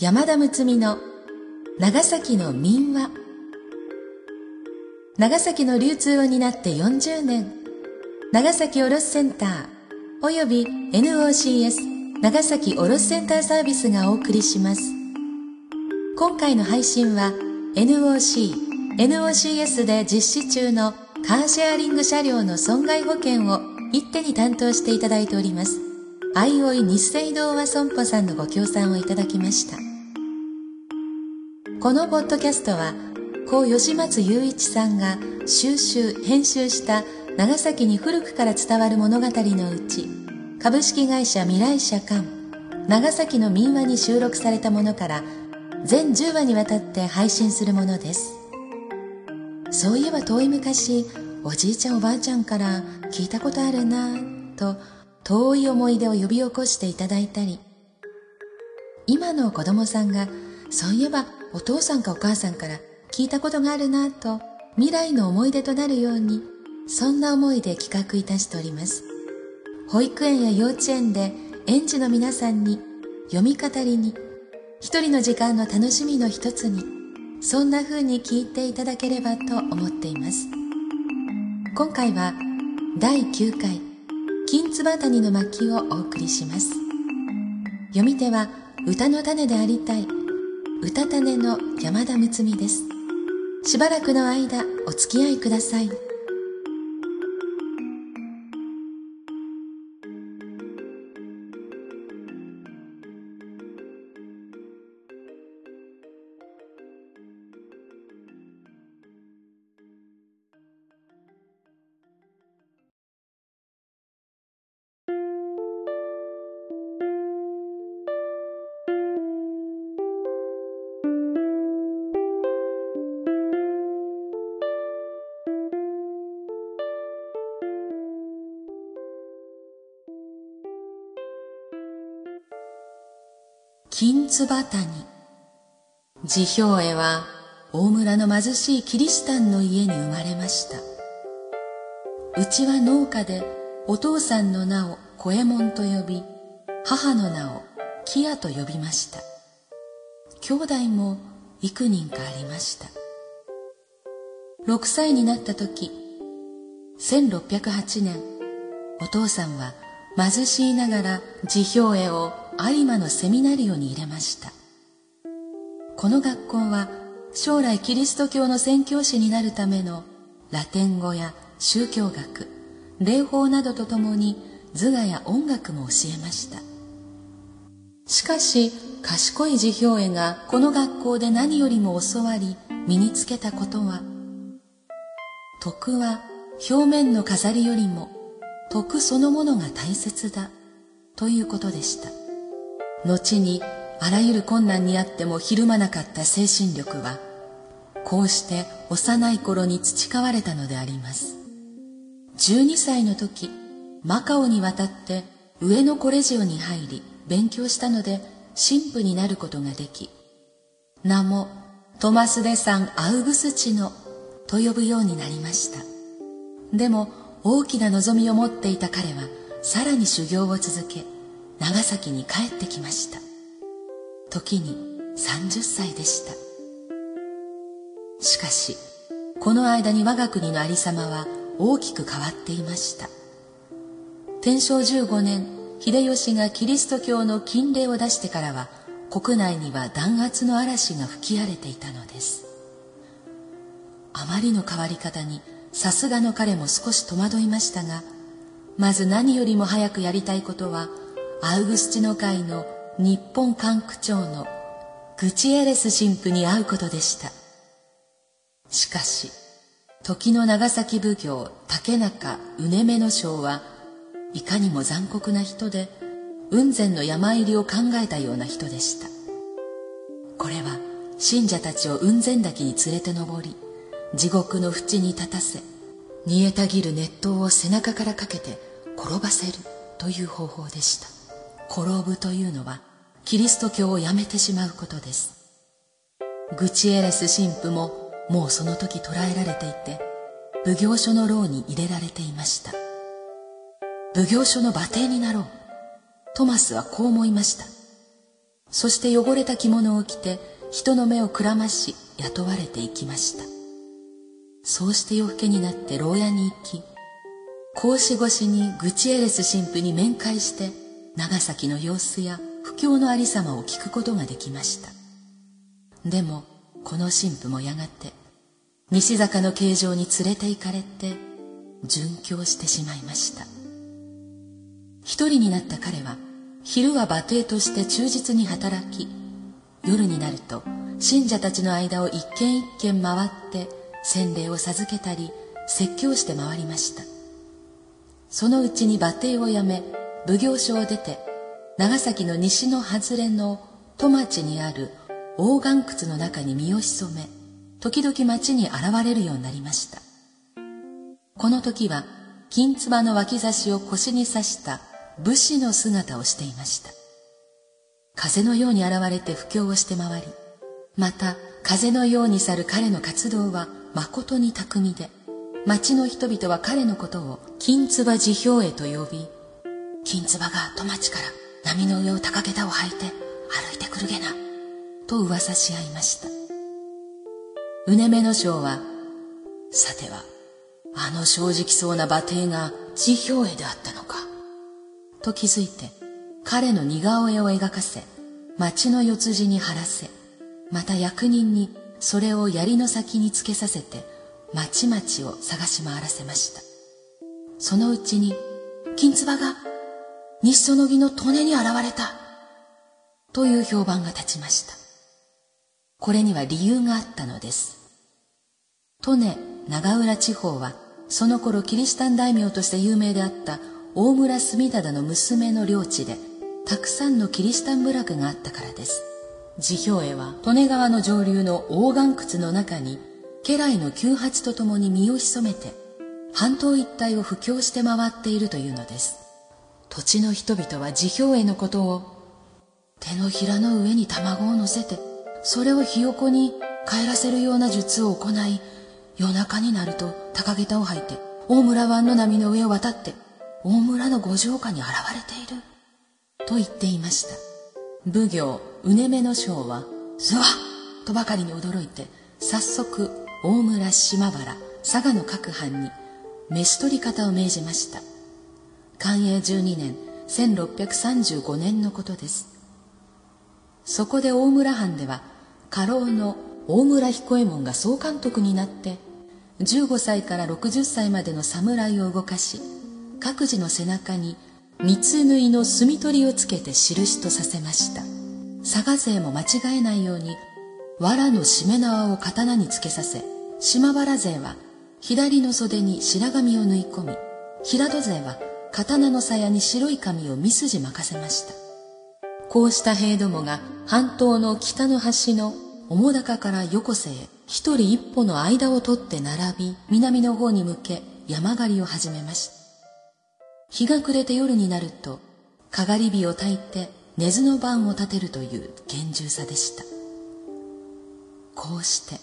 山田睦美の長崎の民話。長崎の流通を担って40年。長崎卸センターおよび NOCS 長崎卸センターサービスがお送りします。今回の配信は NOC、NOCS で実施中のカーシェアリング車両の損害保険を一手に担当していただいております。相生日清堂和損保さんのご協賛をいただきました。このポッドキャストは高吉松雄一さんが収集編集した長崎に古くから伝わる物語のうち株式会社未来社館長崎の民話に収録されたものから全10話にわたって配信するものです。そういえば遠い昔おじいちゃんおばあちゃんから聞いたことあるなぁと遠い思い出を呼び起こしていただいたり今の子供さんがそういえばお父さんかお母さんから聞いたことがあるなと未来の思い出となるようにそんな思いで企画いたしております。保育園や幼稚園で園児の皆さんに読み語りに一人の時間の楽しみの一つにそんな風に聞いていただければと思っています。今回は第9回金つば谷の巻をお送りします。読み手は歌の種でありたい歌種の山田睦美です。しばらくの間お付き合いください。金津谷。辞表へは大村の貧しいキリシタンの家に生まれました。うちは農家でお父さんの名を小右衛門と呼び母の名をキアと呼びました。兄弟も幾人かありました。6歳になった時1608年お父さんは貧しいながら辞表絵を有馬のセミナリオに入れました。この学校は将来キリスト教の宣教師になるためのラテン語や宗教学礼法などとともに図画や音楽も教えました。しかし賢い辞表絵がこの学校で何よりも教わり身につけたことは徳は表面の飾りよりも徳そのものが大切だということでした。後にあらゆる困難にあってもひるまなかった精神力はこうして幼い頃に培われたのであります。12歳の時マカオに渡って上のコレジオに入り勉強したので神父になることができ名もトマス・デ・サン・アウグスチノと呼ぶようになりました。でも大きな望みを持っていた彼はさらに修行を続け長崎に帰ってきました。時に30歳でした。しかしこの間に我が国のありさまは大きく変わっていました。天正15年秀吉がキリスト教の禁令を出してからは国内には弾圧の嵐が吹き荒れていたのです。あまりの変わり方にさすがの彼も少し戸惑いましたがまず何よりも早くやりたいことはアウグスチノ会の日本管区長のグチエレス神父に会うことでした。しかし時の長崎奉行竹中畝目の将はいかにも残酷な人で雲仙の山入りを考えたような人でした。これは信者たちを雲仙岳に連れて登り地獄の淵に立たせ煮えたぎる熱湯を背中からかけて転ばせるという方法でした。転ぶというのはキリスト教をやめてしまうことです。グチエレス神父ももうその時捕らえられていて奉行所の牢に入れられていました。奉行所の馬蹄になろう。トマスはこう思いました。そして汚れた着物を着て人の目をくらまし雇われていきました。そうして夜更けになって牢屋に行き格子越しにグチエレス神父に面会して長崎の様子や不況のありさまを聞くことができました。でもこの神父もやがて西坂の形状に連れて行かれて殉教してしまいました。一人になった彼は昼は馬蹄として忠実に働き夜になると信者たちの間を一軒一軒回って洗礼を授けたり説教して回りました。そのうちに馬蹄をやめ奉行所を出て長崎の西の外れの戸町にある大岩窟の中に身を潜め時々町に現れるようになりました。この時は金唾の脇差しを腰に刺した武士の姿をしていました。風のように現れて布教をして回りまた風のように去る彼の活動は誠に巧みで町の人々は彼のことを金唾辞表へと呼び金唾が戸町から波の上を高桁を履いて歩いてくるげなと噂し合いました。うねめの将はさてはあの正直そうな馬蹄が辞表絵であったのかと気づいて彼の似顔絵を描かせ町の四つ字に貼らせまた役人にそれを槍の先につけさせて町々を探し回らせました。そのうちに金唾が日その儀の利根に現れた。という評判が立ちました。これには理由があったのです。利根長浦地方はその頃キリシタン大名として有名であった大村住忠の娘の領地でたくさんのキリシタン部落があったからです。辞表絵は利根川の上流の大岩窟の中に家来の旧八と共に身を潜めて半島一帯を布教して回っているというのです。土地の人々は辞表絵のことを手のひらの上に卵を乗せてそれをひよこに帰らせるような術を行い夜中になると高げたを履いて大村湾の波の上を渡って大村の五条下に現れている。と言っていました。奉行うねめの将はすわとばかりに驚いて早速大村島原佐賀の各藩に飯取り方を命じました。寛永12年1635年のことです。そこで大村藩では家老の大村彦右衛門が総監督になって15歳から60歳までの侍を動かし各自の背中に三つ縫いの墨取りをつけて印とさせました。佐賀勢も間違えないように藁のしめ縄を刀につけさせ島原勢は左の袖に白髪を縫い込み平戸勢は刀の鞘に白い紙を三筋任せました。こうした兵どもが半島の北の端の面高から横瀬へ一人一歩の間を取って並び南の方に向け山狩りを始めました。日が暮れて夜になるとかがり火を焚いて根津の番を立てるという厳重さでした。こうして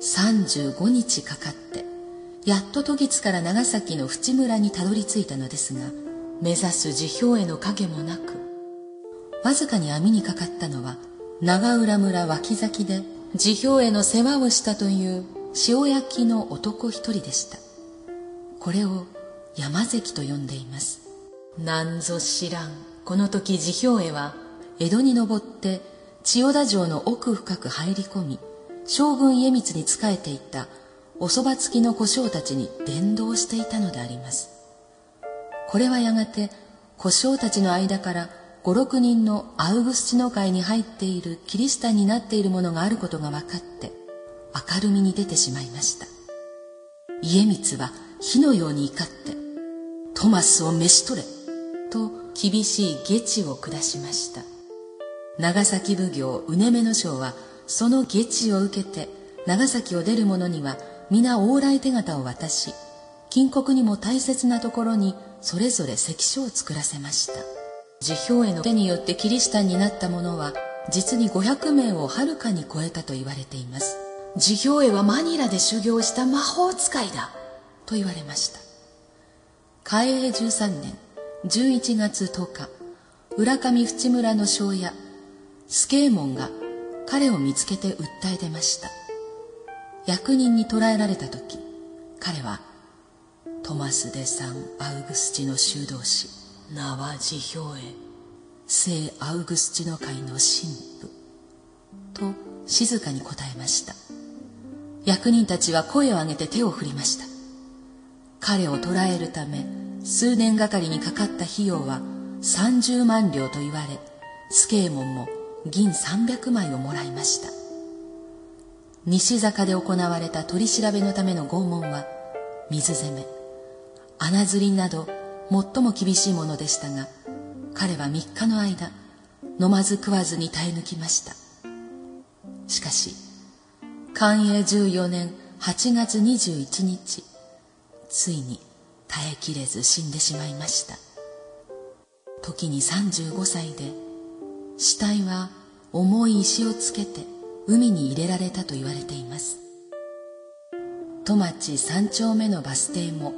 35日かかってやっと都津から長崎の淵村にたどり着いたのですが目指す辞表への影もなくわずかに網にかかったのは長浦村脇崎で辞表への世話をしたという塩焼きの男一人でした。これを山関と呼んでいます。なんぞ知らん。この時辞表へは江戸に登って千代田城の奥深く入り込み将軍家光に仕えていたおそば付きの小将たちに伝道していたのであります。これはやがて小将たちの間から五六人のアウグスチノ会に入っているキリシタンになっているものがあることが分かって明るみに出てしまいました。家光は火のように怒ってトマスを召し取れと厳しい下知を下しました。長崎奉行うねめの将はその下知を受けて長崎を出る者には皆往来手形を渡し金国にも大切なところにそれぞれ関所を作らせました。辞表への手によってキリシタンになった者は実に500名をはるかに超えたと言われています。辞表へはマニラで修行した魔法使いだと言われました。嘉永13年11月10日浦上淵村の庄屋スケーモンが彼を見つけて訴え出ました。役人に捕らえられた時彼はトマス・デ・サン・アウグスチの修道士名は辞表へ聖アウグスチの会の神父と静かに答えました。役人たちは声を上げて手を振りました。彼を捕らえるため数年がかりにかかった費用は30万両と言われスケーモンも銀300枚をもらいました。西坂で行われた取り調べのための拷問は水攻め穴釣りなど最も厳しいものでしたが彼は3日の間飲まず食わずに耐え抜きました。しかし寛永14年8月21日ついに耐えきれず死んでしまいました。時に35歳で死体は重い石をつけて海に入れられたと言われています。戸町三丁目のバス停も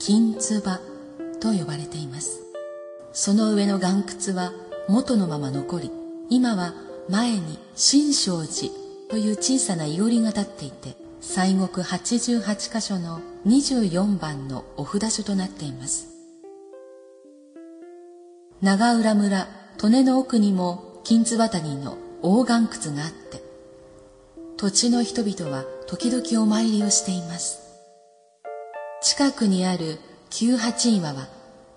金つばと呼ばれています。その上の岩窟は元のまま残り今は前に新勝寺という小さな伊織が立っていて西国88箇所の24番のお札所となっています。長浦村利根の奥にも金津渡りの大岩窟があって土地の人々は時々お参りをしています。近くにある九八岩は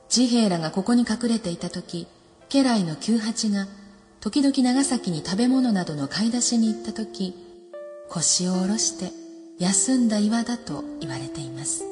治兵衛らがここに隠れていた時家来の九八が時々長崎に食べ物などの買い出しに行った時腰を下ろして休んだ岩だと言われています。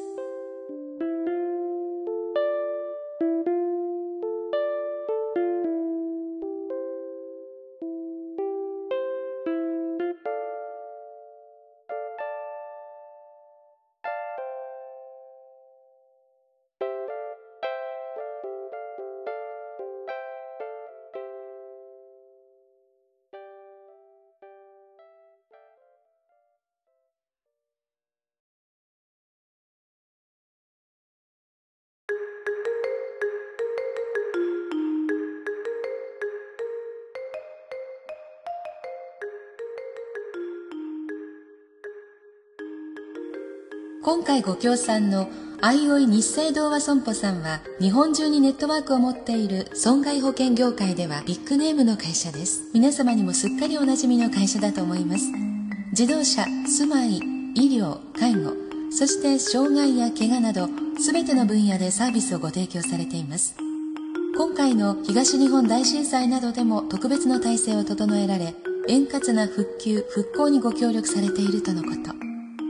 今回ご協賛のあいおい日生同和損保さんは日本中にネットワークを持っている損害保険業界ではビッグネームの会社です。皆様にもすっかりおなじみの会社だと思います。自動車、住まい、医療、介護、そして障害や怪我など全ての分野でサービスをご提供されています。今回の東日本大震災などでも特別の体制を整えられ、円滑な復旧、復興にご協力されているとのこと。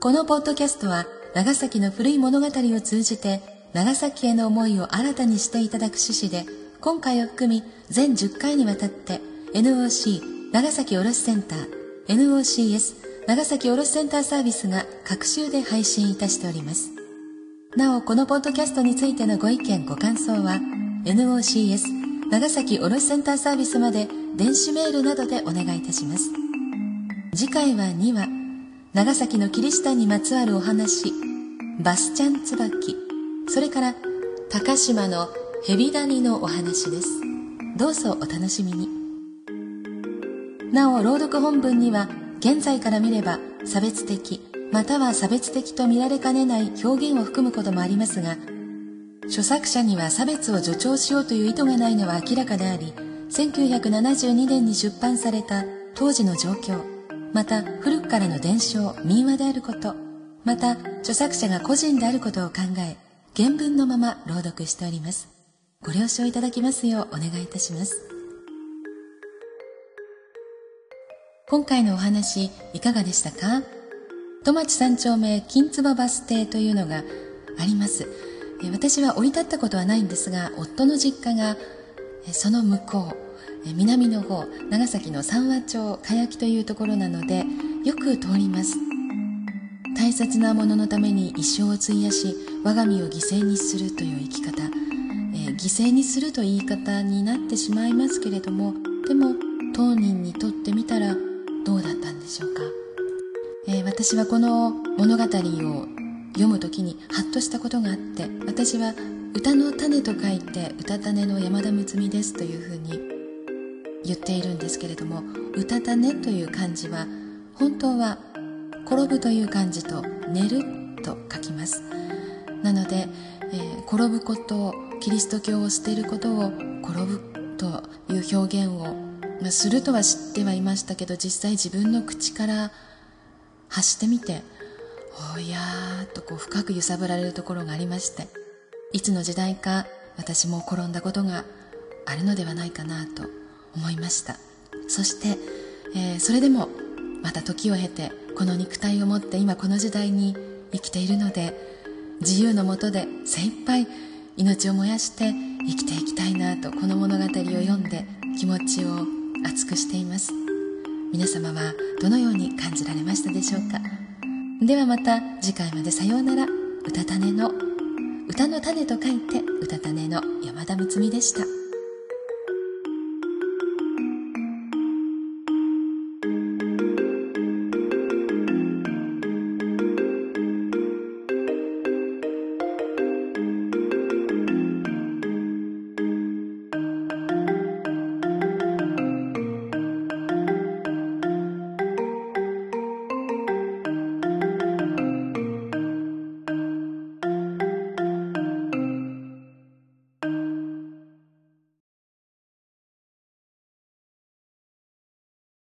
このポッドキャストは長崎の古い物語を通じて長崎への思いを新たにしていただく趣旨で今回を含み全10回にわたって NOC 長崎卸センター NOCS 長崎卸センターサービスが各週で配信いたしております。なお、このポッドキャストについてのご意見、ご感想は NOCS 長崎卸センターサービスまで電子メールなどでお願いいたします。次回は2話長崎のキリシタンにまつわるお話バスチャンツバキそれから高島のヘビ谷のお話です。どうぞお楽しみに。なお朗読本文には現在から見れば差別的または差別的と見られかねない表現を含むこともありますが著作者には差別を助長しようという意図がないのは明らかであり1972年に出版された当時の状況。また古くからの伝承民話であることまた著作者が個人であることを考え原文のまま朗読しております。ご了承いただきますようお願いいたします。今回のお話いかがでしたか？戸町三丁目金坪バス停というのがあります。私は降り立ったことはないんですが夫の実家がその向こう。南の方長崎の三和町かやきというところなのでよく通ります。大切なもののために一生を費やし我が身を犠牲にするという生き方、えー、犠牲にすると言い方になってしまいますけれどもでも当人にとってみたらどうだったんでしょうか、えー、私はこの物語を読む時にハッとしたことがあって私は歌の種と書いて歌種の山田睦美ですというふうに言っているんですけれども歌種という漢字は本当は転ぶという漢字と寝ると書きます。なので、えー、転ぶことキリスト教を捨てることを転ぶという表現を、まあ、するとは知ってはいましたけど実際自分の口から発してみておやーとこう深く揺さぶられるところがありましていつの時代か私も転んだことがあるのではないかなと思いました。そして、えー、それでもまた時を経てこの肉体を持って今この時代に生きているので自由のもとで精一杯命を燃やして生きていきたいなとこの物語を読んで気持ちを熱くしています。皆様はどのように感じられましたでしょうか？ではまた次回までさようなら。歌種の。歌の種と書いて歌種の山田睦美でした。